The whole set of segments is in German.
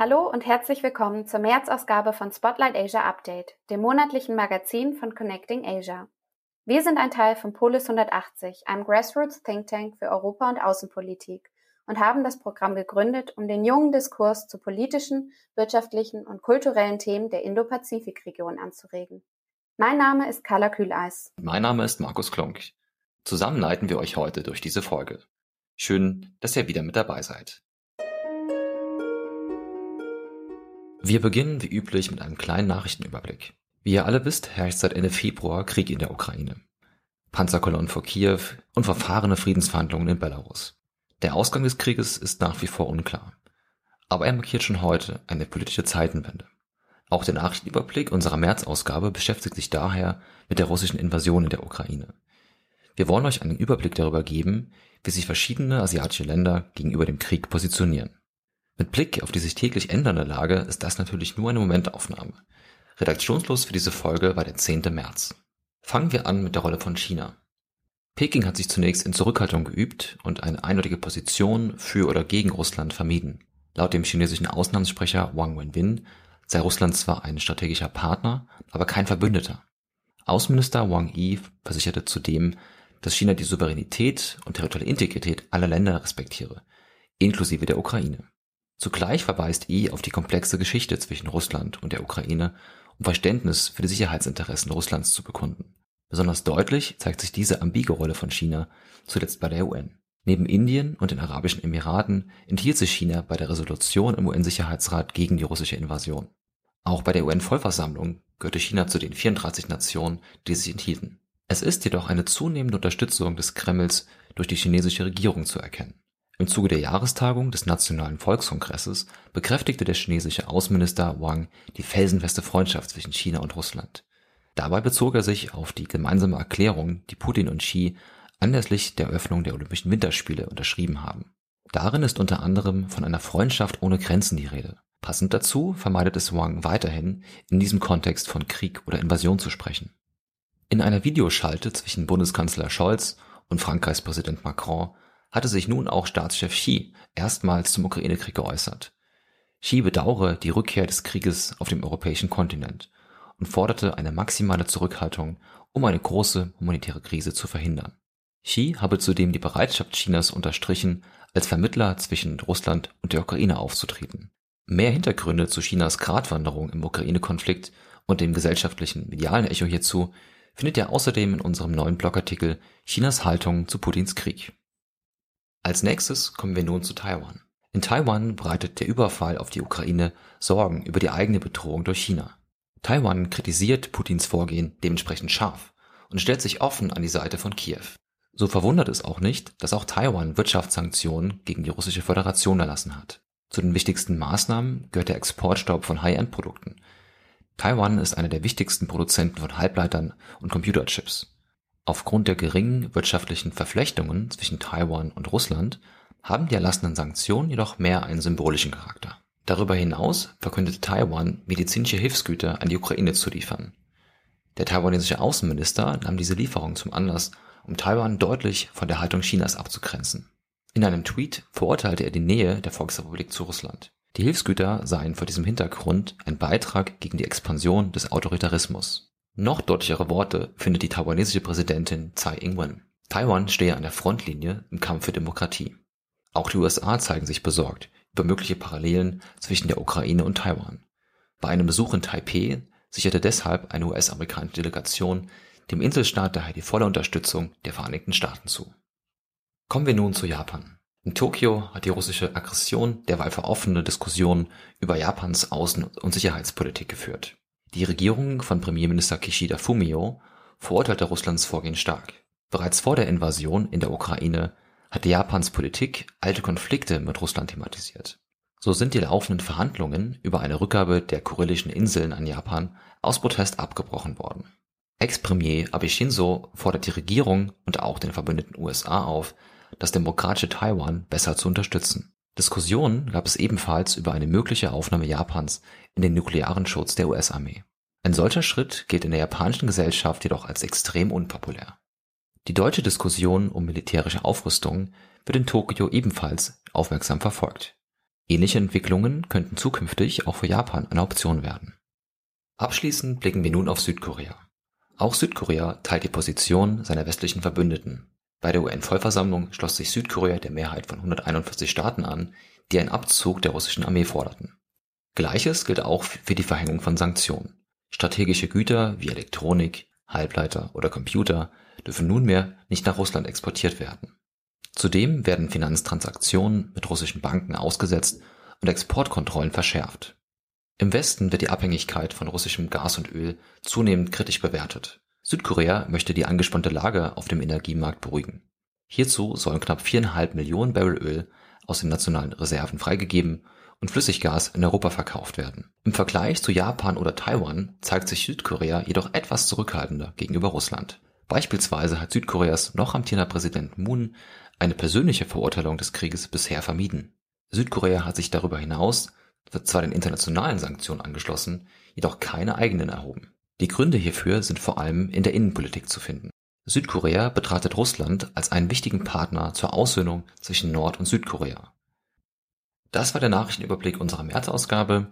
Hallo und herzlich willkommen zur März-Ausgabe von Spotlight Asia Update, dem monatlichen Magazin von Connecting Asia. Wir sind ein Teil von Polis 180, einem Grassroots Think Tank für Europa und Außenpolitik und haben das Programm gegründet, um den jungen Diskurs zu politischen, wirtschaftlichen und kulturellen Themen der Indo-Pazifik-Region anzuregen. Mein Name ist Carla Kühleis. Mein Name ist Markus Klunk. Zusammen leiten wir euch heute durch diese Folge. Schön, dass ihr wieder mit dabei seid. Wir beginnen wie üblich mit einem kleinen Nachrichtenüberblick. Wie ihr alle wisst, herrscht seit Ende Februar Krieg in der Ukraine. Panzerkolonnen vor Kiew und verfahrene Friedensverhandlungen in Belarus. Der Ausgang des Krieges ist nach wie vor unklar. Aber er markiert schon heute eine politische Zeitenwende. Auch der Nachrichtenüberblick unserer März-Ausgabe beschäftigt sich daher mit der russischen Invasion in der Ukraine. Wir wollen euch einen Überblick darüber geben, wie sich verschiedene asiatische Länder gegenüber dem Krieg positionieren. Mit Blick auf die sich täglich ändernde Lage ist das natürlich nur eine Momentaufnahme. Redaktionslos für diese Folge war der 10. März. Fangen wir an mit der Rolle von China. Peking hat sich zunächst in Zurückhaltung geübt und eine eindeutige Position für oder gegen Russland vermieden. Laut dem chinesischen Auslandssprecher Wang Wenbin sei Russland zwar ein strategischer Partner, aber kein Verbündeter. Außenminister Wang Yi versicherte zudem, dass China die Souveränität und territoriale Integrität aller Länder respektiere, inklusive der Ukraine. Zugleich verweist I auf die komplexe Geschichte zwischen Russland und der Ukraine, um Verständnis für die Sicherheitsinteressen Russlands zu bekunden. Besonders deutlich zeigt sich diese ambige Rolle von China zuletzt bei der UN. Neben Indien und den Arabischen Emiraten enthielt sich China bei der Resolution im UN-Sicherheitsrat gegen die russische Invasion. Auch bei der UN-Vollversammlung gehörte China zu den 34 Nationen, die sich enthielten. Es ist jedoch eine zunehmende Unterstützung des Kremls durch die chinesische Regierung zu erkennen. Im Zuge der Jahrestagung des Nationalen Volkskongresses bekräftigte der chinesische Außenminister Wang die felsenfeste Freundschaft zwischen China und Russland. Dabei bezog er sich auf die gemeinsame Erklärung, die Putin und Xi anlässlich der Eröffnung der Olympischen Winterspiele unterschrieben haben. Darin ist unter anderem von einer Freundschaft ohne Grenzen die Rede. Passend dazu vermeidet es Wang weiterhin, in diesem Kontext von Krieg oder Invasion zu sprechen. In einer Videoschalte zwischen Bundeskanzler Scholz und Frankreichs Präsident Macron hatte sich nun auch Staatschef Xi erstmals zum Ukraine-Krieg geäußert. Xi bedauere die Rückkehr des Krieges auf dem europäischen Kontinent und forderte eine maximale Zurückhaltung, um eine große humanitäre Krise zu verhindern. Xi habe zudem die Bereitschaft Chinas unterstrichen, als Vermittler zwischen Russland und der Ukraine aufzutreten. Mehr Hintergründe zu Chinas Gratwanderung im Ukraine-Konflikt und dem gesellschaftlichen medialen Echo hierzu findet ihr außerdem in unserem neuen Blogartikel Chinas Haltung zu Putins Krieg. Als nächstes kommen wir nun zu Taiwan. In Taiwan breitet der Überfall auf die Ukraine Sorgen über die eigene Bedrohung durch China. Taiwan kritisiert Putins Vorgehen dementsprechend scharf und stellt sich offen an die Seite von Kiew. So verwundert es auch nicht, dass auch Taiwan Wirtschaftssanktionen gegen die russische Föderation erlassen hat. Zu den wichtigsten Maßnahmen gehört der Exportstopp von High-End-Produkten. Taiwan ist einer der wichtigsten Produzenten von Halbleitern und Computerchips. Aufgrund der geringen wirtschaftlichen Verflechtungen zwischen Taiwan und Russland haben die erlassenen Sanktionen jedoch mehr einen symbolischen Charakter. Darüber hinaus verkündete Taiwan, medizinische Hilfsgüter an die Ukraine zu liefern. Der taiwanesische Außenminister nahm diese Lieferung zum Anlass, um Taiwan deutlich von der Haltung Chinas abzugrenzen. In einem Tweet verurteilte er die Nähe der Volksrepublik zu Russland. Die Hilfsgüter seien vor diesem Hintergrund ein Beitrag gegen die Expansion des Autoritarismus. Noch deutlichere Worte findet die taiwanesische Präsidentin Tsai Ing-wen. Taiwan stehe an der Frontlinie im Kampf für Demokratie. Auch die USA zeigen sich besorgt über mögliche Parallelen zwischen der Ukraine und Taiwan. Bei einem Besuch in Taipeh sicherte deshalb eine US-amerikanische Delegation dem Inselstaat daher die volle Unterstützung der Vereinigten Staaten zu. Kommen wir nun zu Japan. In Tokio hat die russische Aggression derweil für offene Diskussionen über Japans Außen- und Sicherheitspolitik geführt. Die Regierung von Premierminister Kishida Fumio verurteilte Russlands Vorgehen stark. Bereits vor der Invasion in der Ukraine hatte Japans Politik alte Konflikte mit Russland thematisiert. So sind die laufenden Verhandlungen über eine Rückgabe der Kurillischen Inseln an Japan aus Protest abgebrochen worden. Ex-Premier Abe Shinzo fordert die Regierung und auch den verbündeten USA auf, das demokratische Taiwan besser zu unterstützen. Diskussionen gab es ebenfalls über eine mögliche Aufnahme Japans in den nuklearen Schutz der US-Armee. Ein solcher Schritt gilt in der japanischen Gesellschaft jedoch als extrem unpopulär. Die deutsche Diskussion um militärische Aufrüstung wird in Tokio ebenfalls aufmerksam verfolgt. Ähnliche Entwicklungen könnten zukünftig auch für Japan eine Option werden. Abschließend blicken wir nun auf Südkorea. Auch Südkorea teilt die Position seiner westlichen Verbündeten. Bei der UN-Vollversammlung schloss sich Südkorea der Mehrheit von 141 Staaten an, die einen Abzug der russischen Armee forderten. Gleiches gilt auch für die Verhängung von Sanktionen. Strategische Güter wie Elektronik, Halbleiter oder Computer dürfen nunmehr nicht nach Russland exportiert werden. Zudem werden Finanztransaktionen mit russischen Banken ausgesetzt und Exportkontrollen verschärft. Im Westen wird die Abhängigkeit von russischem Gas und Öl zunehmend kritisch bewertet. Südkorea möchte die angespannte Lage auf dem Energiemarkt beruhigen. Hierzu sollen knapp viereinhalb Millionen Barrel Öl aus den nationalen Reserven freigegeben und Flüssiggas in Europa verkauft werden. Im Vergleich zu Japan oder Taiwan zeigt sich Südkorea jedoch etwas zurückhaltender gegenüber Russland. Beispielsweise hat Südkoreas noch amtierender Präsident Moon eine persönliche Verurteilung des Krieges bisher vermieden. Südkorea hat sich darüber hinaus zwar den internationalen Sanktionen angeschlossen, jedoch keine eigenen erhoben. Die Gründe hierfür sind vor allem in der Innenpolitik zu finden. Südkorea betrachtet Russland als einen wichtigen Partner zur Aussöhnung zwischen Nord- und Südkorea. Das war der Nachrichtenüberblick unserer März-Ausgabe.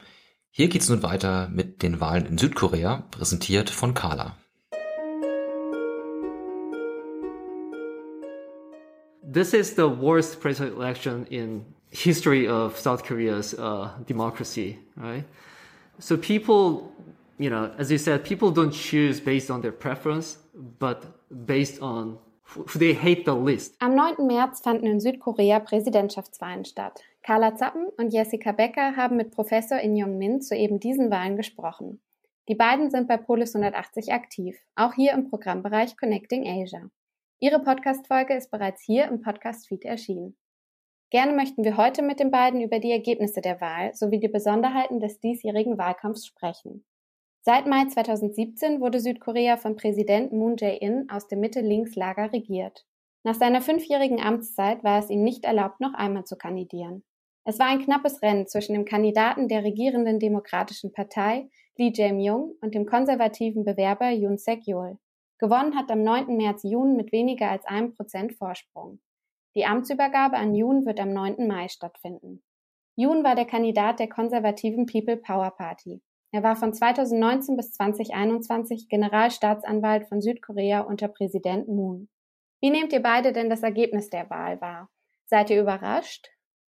Hier geht's nun weiter mit den Wahlen in Südkorea, präsentiert von Carla. This is the worst president election in history of South Korea's uh, democracy, right? So people, you know, as you said, people don't choose based on their preference, but based on they hate the least. Am 9. März fanden in Südkorea Präsidentschaftswahlen statt. Carla Zappen und Jessica Becker haben mit Professor In Young Min zu eben diesen Wahlen gesprochen. Die beiden sind bei Polis 180 aktiv, auch hier im Programmbereich Connecting Asia. Ihre Podcast-Folge ist bereits hier im Podcast-Feed erschienen. Gerne möchten wir heute mit den beiden über die Ergebnisse der Wahl sowie die Besonderheiten des diesjährigen Wahlkampfs sprechen. Seit Mai 2017 wurde Südkorea von Präsident Moon Jae-in aus dem Mitte-Links-Lager regiert. Nach seiner fünfjährigen Amtszeit war es ihm nicht erlaubt, noch einmal zu kandidieren. Es war ein knappes Rennen zwischen dem Kandidaten der regierenden Demokratischen Partei, Lee Jae-myung, und dem konservativen Bewerber Yoon Sek-yeol. Gewonnen hat am 9. März Yoon mit weniger als einem Prozent Vorsprung. Die Amtsübergabe an Yoon wird am 9. Mai stattfinden. Yoon war der Kandidat der konservativen People Power Party. Er war von 2019 bis 2021 Generalstaatsanwalt von Südkorea unter Präsident Moon. Wie nehmt ihr beide denn das Ergebnis der Wahl wahr? Seid ihr überrascht?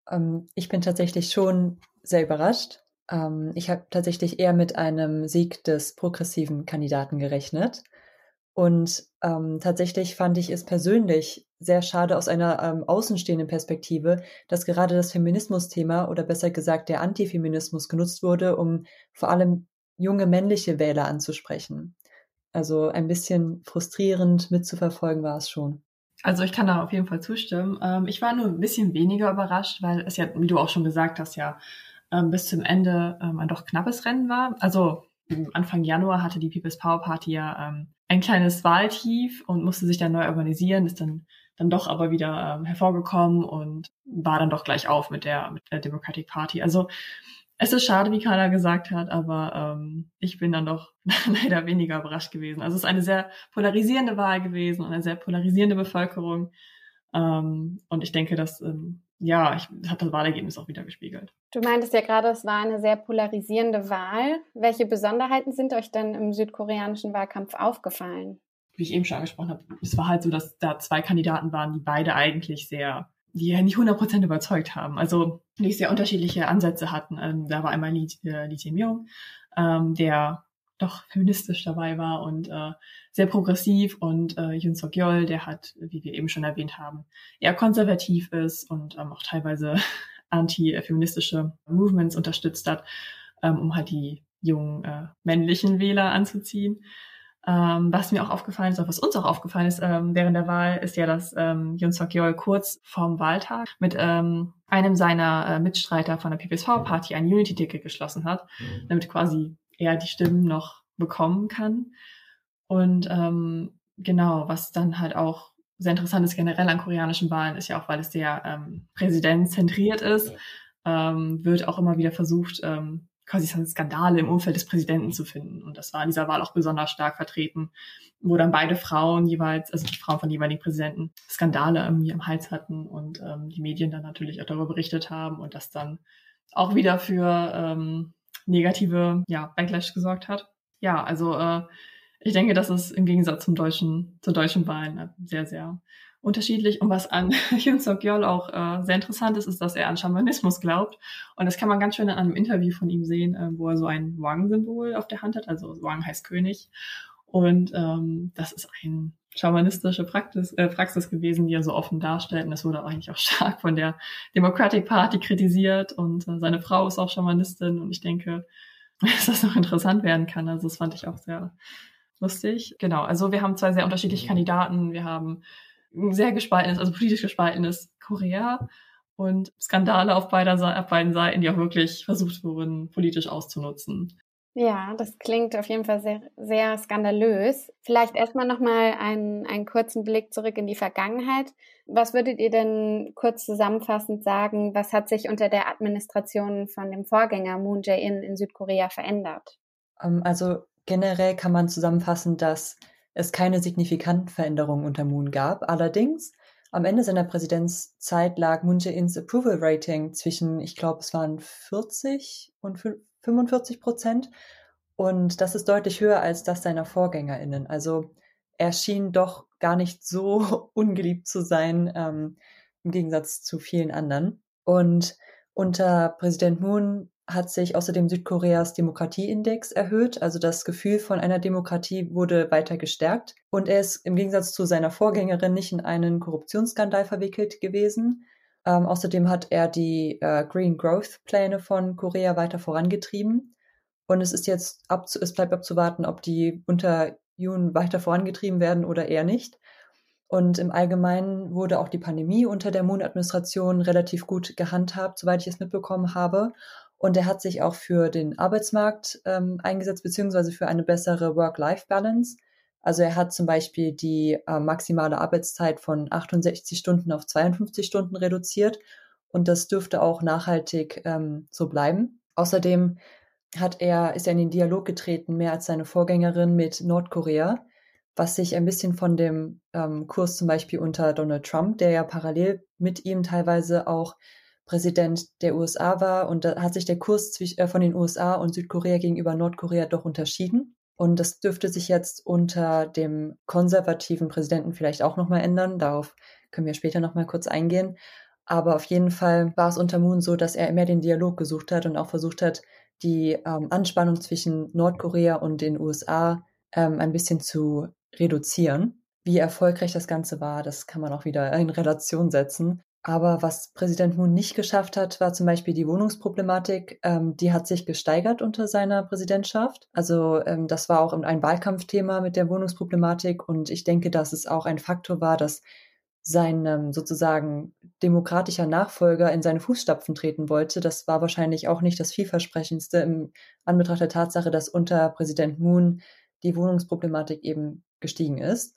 Ähm, ich bin tatsächlich schon sehr überrascht. Ähm, ich habe tatsächlich eher mit einem Sieg des progressiven Kandidaten gerechnet. Und ähm, tatsächlich fand ich es persönlich sehr schade aus einer ähm, außenstehenden Perspektive, dass gerade das Feminismus-Thema oder besser gesagt der Antifeminismus genutzt wurde, um vor allem junge männliche Wähler anzusprechen. Also ein bisschen frustrierend mitzuverfolgen war es schon. Also ich kann da auf jeden Fall zustimmen. Ähm, ich war nur ein bisschen weniger überrascht, weil es ja, wie du auch schon gesagt hast, ja ähm, bis zum Ende ähm, ein doch knappes Rennen war. Also Anfang Januar hatte die People's Power Party ja ähm, ein kleines Wahltief und musste sich dann neu organisieren, ist dann dann doch aber wieder ähm, hervorgekommen und war dann doch gleich auf mit der, mit der Democratic Party. Also es ist schade, wie Carla gesagt hat, aber ähm, ich bin dann doch leider weniger überrascht gewesen. Also es ist eine sehr polarisierende Wahl gewesen und eine sehr polarisierende Bevölkerung. Ähm, und ich denke, dass ähm, ja, ich, das hat das Wahlergebnis auch wieder gespiegelt. Du meintest ja gerade, es war eine sehr polarisierende Wahl. Welche Besonderheiten sind euch denn im südkoreanischen Wahlkampf aufgefallen? Wie ich eben schon angesprochen habe, es war halt so, dass da zwei Kandidaten waren, die beide eigentlich sehr, die ja nicht 100% überzeugt haben. Also die sehr unterschiedliche Ansätze hatten. Ähm, da war einmal Lee, äh, Lee Jae-myung, ähm, der doch feministisch dabei war und äh, sehr progressiv und äh, Yoon Suk Yeol, der hat, wie wir eben schon erwähnt haben, eher konservativ ist und ähm, auch teilweise anti-feministische Movements unterstützt hat, ähm, um halt die jungen äh, männlichen Wähler anzuziehen. Ähm, was mir auch aufgefallen ist, oder was uns auch aufgefallen ist ähm, während der Wahl, ist ja, dass ähm, Yoon Suk Yeol kurz vorm Wahltag mit ähm, einem seiner äh, Mitstreiter von der People's Power Party ein Unity-Ticket geschlossen hat, mhm. damit quasi er die Stimmen noch bekommen kann. Und ähm, genau, was dann halt auch sehr interessant ist generell an koreanischen Wahlen, ist ja auch, weil es sehr ähm, präsidentzentriert ist, ähm, wird auch immer wieder versucht, ähm, quasi Skandale im Umfeld des Präsidenten zu finden. Und das war in dieser Wahl auch besonders stark vertreten, wo dann beide Frauen jeweils, also die Frauen von jeweiligen Präsidenten, Skandale irgendwie am Hals hatten und ähm, die Medien dann natürlich auch darüber berichtet haben und das dann auch wieder für ähm, negative ja, Backlash gesorgt hat. Ja, also äh, ich denke, das ist im Gegensatz zum deutschen, zur deutschen Wahlen äh, sehr, sehr unterschiedlich. Und was an Yoon Suk Yeol auch äh, sehr interessant ist, ist, dass er an Schamanismus glaubt. Und das kann man ganz schön in einem Interview von ihm sehen, äh, wo er so ein Wang-Symbol auf der Hand hat. Also Wang heißt König. Und ähm, das ist ein schamanistische Praxis, äh, Praxis gewesen, die er so offen darstellt. Und das wurde eigentlich auch stark von der Democratic Party kritisiert. Und äh, seine Frau ist auch Schamanistin. Und ich denke, dass das noch interessant werden kann. Also das fand ich auch sehr lustig. Genau, also wir haben zwei sehr unterschiedliche Kandidaten. Wir haben ein sehr gespaltenes, also politisch gespaltenes Korea und Skandale auf, beider, auf beiden Seiten, die auch wirklich versucht wurden, politisch auszunutzen. Ja, das klingt auf jeden Fall sehr, sehr skandalös. Vielleicht erstmal nochmal einen, einen kurzen Blick zurück in die Vergangenheit. Was würdet ihr denn kurz zusammenfassend sagen, was hat sich unter der Administration von dem Vorgänger Moon Jae-in in Südkorea verändert? Ähm, also generell kann man zusammenfassen, dass es keine signifikanten Veränderungen unter Moon gab. Allerdings am Ende seiner Präsidentszeit lag Moon Jae-ins Approval Rating zwischen, ich glaube, es waren 40 und 45 Prozent. Und das ist deutlich höher als das seiner VorgängerInnen. Also er schien doch gar nicht so ungeliebt zu sein, ähm, im Gegensatz zu vielen anderen. Und unter Präsident Moon hat sich außerdem Südkoreas Demokratieindex erhöht. Also das Gefühl von einer Demokratie wurde weiter gestärkt. Und er ist im Gegensatz zu seiner Vorgängerin nicht in einen Korruptionsskandal verwickelt gewesen. Ähm, außerdem hat er die äh, Green Growth Pläne von Korea weiter vorangetrieben. Und es ist jetzt abzu es bleibt abzuwarten, ob die unter Yoon weiter vorangetrieben werden oder eher nicht. Und im Allgemeinen wurde auch die Pandemie unter der Moon-Administration relativ gut gehandhabt, soweit ich es mitbekommen habe. Und er hat sich auch für den Arbeitsmarkt ähm, eingesetzt, beziehungsweise für eine bessere Work-Life-Balance. Also er hat zum Beispiel die äh, maximale Arbeitszeit von 68 Stunden auf 52 Stunden reduziert und das dürfte auch nachhaltig ähm, so bleiben. Außerdem hat er, ist er in den Dialog getreten, mehr als seine Vorgängerin mit Nordkorea, was sich ein bisschen von dem ähm, Kurs zum Beispiel unter Donald Trump, der ja parallel mit ihm teilweise auch Präsident der USA war und da hat sich der Kurs äh, von den USA und Südkorea gegenüber Nordkorea doch unterschieden. Und das dürfte sich jetzt unter dem konservativen Präsidenten vielleicht auch nochmal ändern. Darauf können wir später nochmal kurz eingehen. Aber auf jeden Fall war es unter Moon so, dass er mehr den Dialog gesucht hat und auch versucht hat, die ähm, Anspannung zwischen Nordkorea und den USA ähm, ein bisschen zu reduzieren. Wie erfolgreich das Ganze war, das kann man auch wieder in Relation setzen. Aber was Präsident Moon nicht geschafft hat, war zum Beispiel die Wohnungsproblematik. Ähm, die hat sich gesteigert unter seiner Präsidentschaft. Also ähm, das war auch ein Wahlkampfthema mit der Wohnungsproblematik. Und ich denke, dass es auch ein Faktor war, dass sein ähm, sozusagen demokratischer Nachfolger in seine Fußstapfen treten wollte. Das war wahrscheinlich auch nicht das vielversprechendste im Anbetracht der Tatsache, dass unter Präsident Moon die Wohnungsproblematik eben gestiegen ist.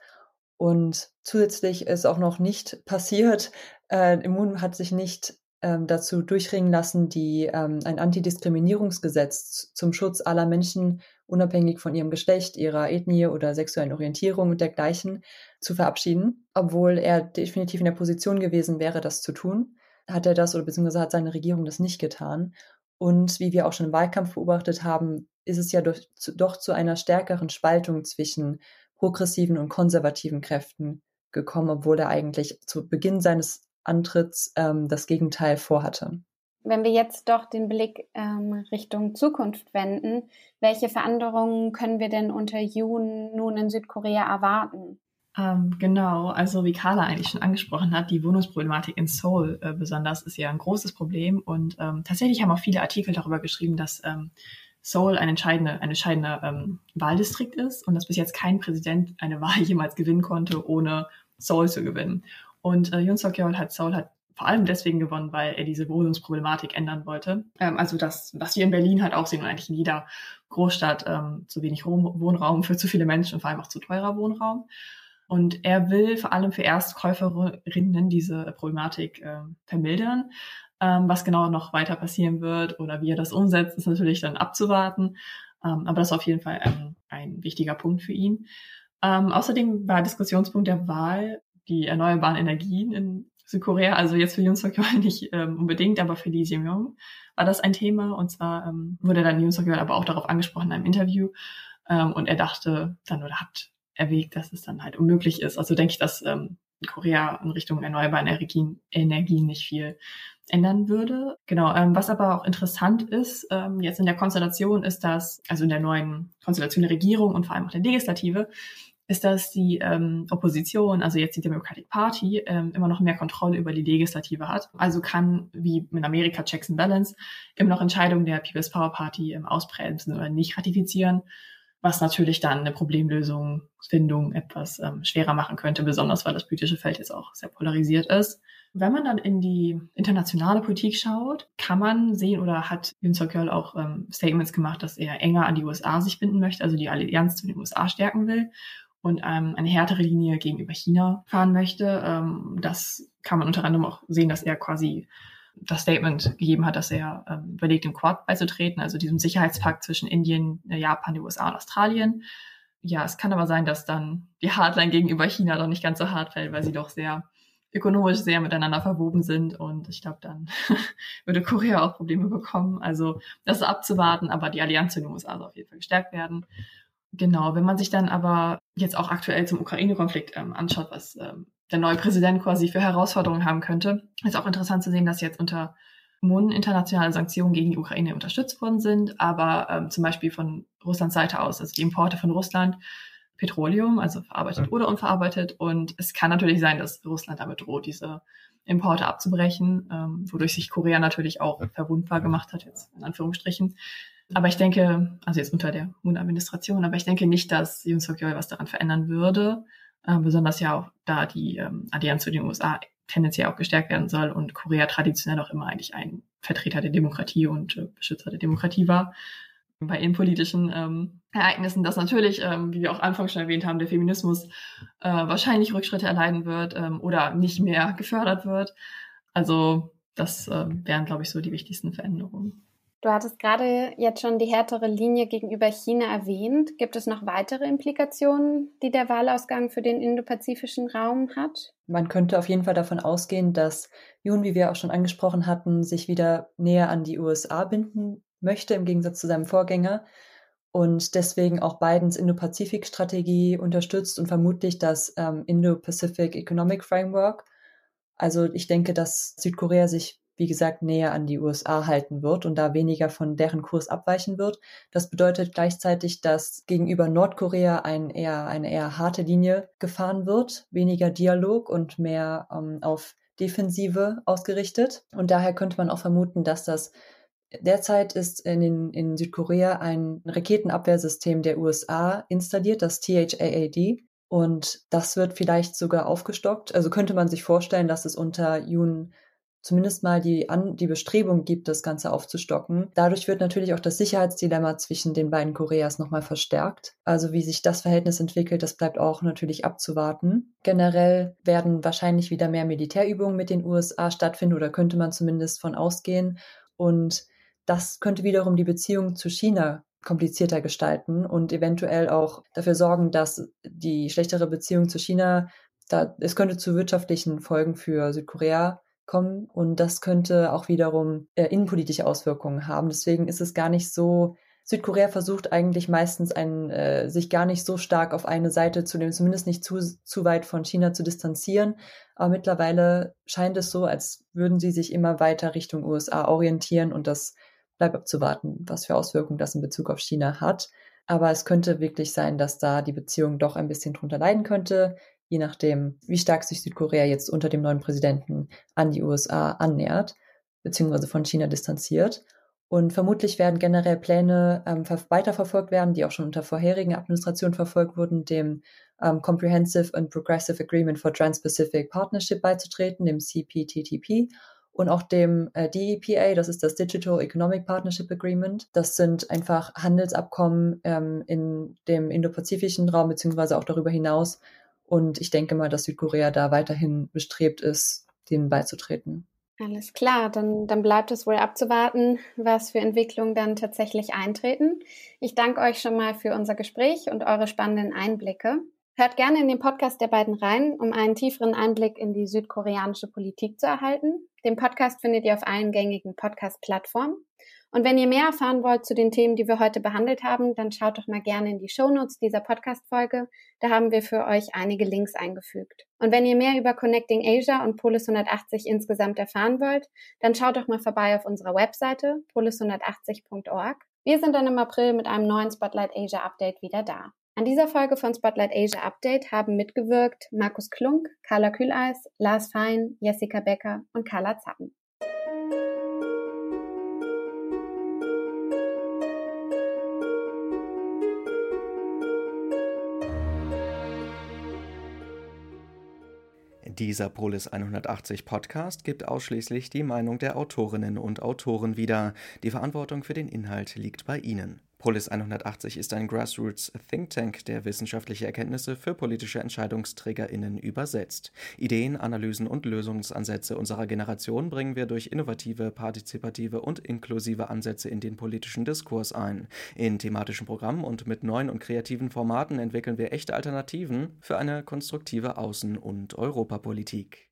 Und zusätzlich ist auch noch nicht passiert, äh, Immun hat sich nicht ähm, dazu durchringen lassen, die, ähm, ein Antidiskriminierungsgesetz zum Schutz aller Menschen, unabhängig von ihrem Geschlecht, ihrer Ethnie oder sexuellen Orientierung und dergleichen, zu verabschieden. Obwohl er definitiv in der Position gewesen wäre, das zu tun, hat er das oder beziehungsweise hat seine Regierung das nicht getan. Und wie wir auch schon im Wahlkampf beobachtet haben, ist es ja durch, zu, doch zu einer stärkeren Spaltung zwischen progressiven und konservativen Kräften gekommen, obwohl er eigentlich zu Beginn seines Antritts ähm, das Gegenteil vorhatte. Wenn wir jetzt doch den Blick ähm, Richtung Zukunft wenden, welche Veränderungen können wir denn unter Yoon nun in Südkorea erwarten? Ähm, genau, also wie Carla eigentlich schon angesprochen hat, die Wohnungsproblematik in Seoul äh, besonders ist ja ein großes Problem und ähm, tatsächlich haben auch viele Artikel darüber geschrieben, dass ähm, Seoul ein entscheidender ein entscheidender ähm, Wahldistrikt ist und dass bis jetzt kein Präsident eine Wahl jemals gewinnen konnte, ohne Seoul zu gewinnen. Und äh, Yoon Suk Yeol hat Seoul hat vor allem deswegen gewonnen, weil er diese Wohnungsproblematik ändern wollte. Ähm, also das, was wir in Berlin halt auch sehen und eigentlich in jeder Großstadt, ähm, zu wenig Wohnraum für zu viele Menschen und vor allem auch zu teurer Wohnraum. Und er will vor allem für Erstkäuferinnen diese Problematik äh, vermildern. Ähm, was genau noch weiter passieren wird oder wie er das umsetzt, ist natürlich dann abzuwarten. Ähm, aber das ist auf jeden Fall ein, ein wichtiger Punkt für ihn. Ähm, außerdem war Diskussionspunkt der Wahl die erneuerbaren Energien in Südkorea, also jetzt für Yoon Suk nicht ähm, unbedingt, aber für Lee Jae-myung war das ein Thema. Und zwar ähm, wurde dann Yoon Suk aber auch darauf angesprochen in einem Interview. Ähm, und er dachte dann oder hat erwägt, dass es dann halt unmöglich ist. Also denke ich, dass ähm, Korea in Richtung erneuerbaren Energien, Energien nicht viel ändern würde. Genau, ähm, was aber auch interessant ist, ähm, jetzt in der Konstellation ist das, also in der neuen Konstellation der Regierung und vor allem auch der Legislative, ist, dass die ähm, Opposition, also jetzt die Democratic Party, ähm, immer noch mehr Kontrolle über die Legislative hat. Also kann, wie in Amerika Checks and Balance, immer noch Entscheidungen der People's Power Party ähm, ausbremsen oder nicht ratifizieren was natürlich dann eine Problemlösungsfindung etwas ähm, schwerer machen könnte, besonders weil das politische Feld jetzt auch sehr polarisiert ist. Wenn man dann in die internationale Politik schaut, kann man sehen oder hat Yoon Suk Yeol auch ähm, Statements gemacht, dass er enger an die USA sich binden möchte, also die Allianz zu den USA stärken will und ähm, eine härtere Linie gegenüber China fahren möchte. Ähm, das kann man unter anderem auch sehen, dass er quasi das Statement gegeben hat, dass er ähm, überlegt, dem Quad beizutreten, also diesem Sicherheitspakt zwischen Indien, äh, Japan, den USA und Australien. Ja, es kann aber sein, dass dann die Hardline gegenüber China doch nicht ganz so hart fällt, weil sie doch sehr ökonomisch sehr miteinander verwoben sind und ich glaube, dann würde Korea auch Probleme bekommen. Also das ist abzuwarten, aber die Allianz zu den USA soll auf jeden Fall gestärkt werden. Genau, wenn man sich dann aber jetzt auch aktuell zum Ukraine-Konflikt ähm, anschaut, was ähm, der neue Präsident quasi für Herausforderungen haben könnte. Ist auch interessant zu sehen, dass jetzt unter Moon internationale Sanktionen gegen die Ukraine unterstützt worden sind, aber ähm, zum Beispiel von Russlands Seite aus, also die Importe von Russland, Petroleum, also verarbeitet ja. oder unverarbeitet. Und es kann natürlich sein, dass Russland damit droht, diese Importe abzubrechen, ähm, wodurch sich Korea natürlich auch verwundbar gemacht hat, jetzt in Anführungsstrichen. Aber ich denke, also jetzt unter der Moon-Administration, aber ich denke nicht, dass Yoon Suk was daran verändern würde äh, besonders ja auch da die ähm, Allianz zu den USA tendenziell auch gestärkt werden soll und Korea traditionell auch immer eigentlich ein Vertreter der Demokratie und äh, Beschützer der Demokratie war. Bei innenpolitischen ähm, Ereignissen, dass natürlich, ähm, wie wir auch anfangs schon erwähnt haben, der Feminismus äh, wahrscheinlich Rückschritte erleiden wird ähm, oder nicht mehr gefördert wird. Also das äh, wären, glaube ich, so die wichtigsten Veränderungen. Du hattest gerade jetzt schon die härtere Linie gegenüber China erwähnt. Gibt es noch weitere Implikationen, die der Wahlausgang für den indopazifischen Raum hat? Man könnte auf jeden Fall davon ausgehen, dass Jun, wie wir auch schon angesprochen hatten, sich wieder näher an die USA binden möchte, im Gegensatz zu seinem Vorgänger. Und deswegen auch Bidens Indo-Pazifik-Strategie unterstützt und vermutlich das ähm, Indo-Pacific Economic Framework. Also ich denke, dass Südkorea sich wie gesagt, näher an die USA halten wird und da weniger von deren Kurs abweichen wird. Das bedeutet gleichzeitig, dass gegenüber Nordkorea ein eher, eine eher harte Linie gefahren wird, weniger Dialog und mehr ähm, auf Defensive ausgerichtet. Und daher könnte man auch vermuten, dass das Derzeit ist in, den, in Südkorea ein Raketenabwehrsystem der USA installiert, das THAAD. Und das wird vielleicht sogar aufgestockt. Also könnte man sich vorstellen, dass es unter Yoon zumindest mal die, An die Bestrebung gibt, das Ganze aufzustocken. Dadurch wird natürlich auch das Sicherheitsdilemma zwischen den beiden Koreas nochmal verstärkt. Also wie sich das Verhältnis entwickelt, das bleibt auch natürlich abzuwarten. Generell werden wahrscheinlich wieder mehr Militärübungen mit den USA stattfinden oder könnte man zumindest von ausgehen. Und das könnte wiederum die Beziehung zu China komplizierter gestalten und eventuell auch dafür sorgen, dass die schlechtere Beziehung zu China, da, es könnte zu wirtschaftlichen Folgen für Südkorea kommen und das könnte auch wiederum äh, innenpolitische Auswirkungen haben. Deswegen ist es gar nicht so, Südkorea versucht eigentlich meistens ein, äh, sich gar nicht so stark auf eine Seite zu nehmen, zumindest nicht zu, zu weit von China zu distanzieren. Aber mittlerweile scheint es so, als würden sie sich immer weiter Richtung USA orientieren und das bleibt abzuwarten, was für Auswirkungen das in Bezug auf China hat. Aber es könnte wirklich sein, dass da die Beziehung doch ein bisschen drunter leiden könnte je nachdem, wie stark sich Südkorea jetzt unter dem neuen Präsidenten an die USA annähert, beziehungsweise von China distanziert. Und vermutlich werden generell Pläne ähm, weiterverfolgt werden, die auch schon unter vorherigen Administrationen verfolgt wurden, dem ähm, Comprehensive and Progressive Agreement for Trans-Pacific Partnership beizutreten, dem CPTTP, und auch dem äh, DEPA, das ist das Digital Economic Partnership Agreement. Das sind einfach Handelsabkommen ähm, in dem indopazifischen Raum, beziehungsweise auch darüber hinaus, und ich denke mal, dass Südkorea da weiterhin bestrebt ist, denen beizutreten. Alles klar, dann, dann bleibt es wohl abzuwarten, was für Entwicklungen dann tatsächlich eintreten. Ich danke euch schon mal für unser Gespräch und eure spannenden Einblicke. Hört gerne in den Podcast der beiden rein, um einen tieferen Einblick in die südkoreanische Politik zu erhalten. Den Podcast findet ihr auf allen gängigen Podcast-Plattformen. Und wenn ihr mehr erfahren wollt zu den Themen, die wir heute behandelt haben, dann schaut doch mal gerne in die Shownotes dieser Podcast-Folge. Da haben wir für euch einige Links eingefügt. Und wenn ihr mehr über Connecting Asia und Polis 180 insgesamt erfahren wollt, dann schaut doch mal vorbei auf unserer Webseite polis180.org. Wir sind dann im April mit einem neuen Spotlight Asia Update wieder da. An dieser Folge von Spotlight Asia Update haben mitgewirkt Markus Klunk, Carla Kühleis, Lars Fein, Jessica Becker und Carla Zappen. Dieser Polis 180 Podcast gibt ausschließlich die Meinung der Autorinnen und Autoren wieder. Die Verantwortung für den Inhalt liegt bei Ihnen. Polis 180 ist ein Grassroots Think Tank, der wissenschaftliche Erkenntnisse für politische EntscheidungsträgerInnen übersetzt. Ideen, Analysen und Lösungsansätze unserer Generation bringen wir durch innovative, partizipative und inklusive Ansätze in den politischen Diskurs ein. In thematischen Programmen und mit neuen und kreativen Formaten entwickeln wir echte Alternativen für eine konstruktive Außen- und Europapolitik.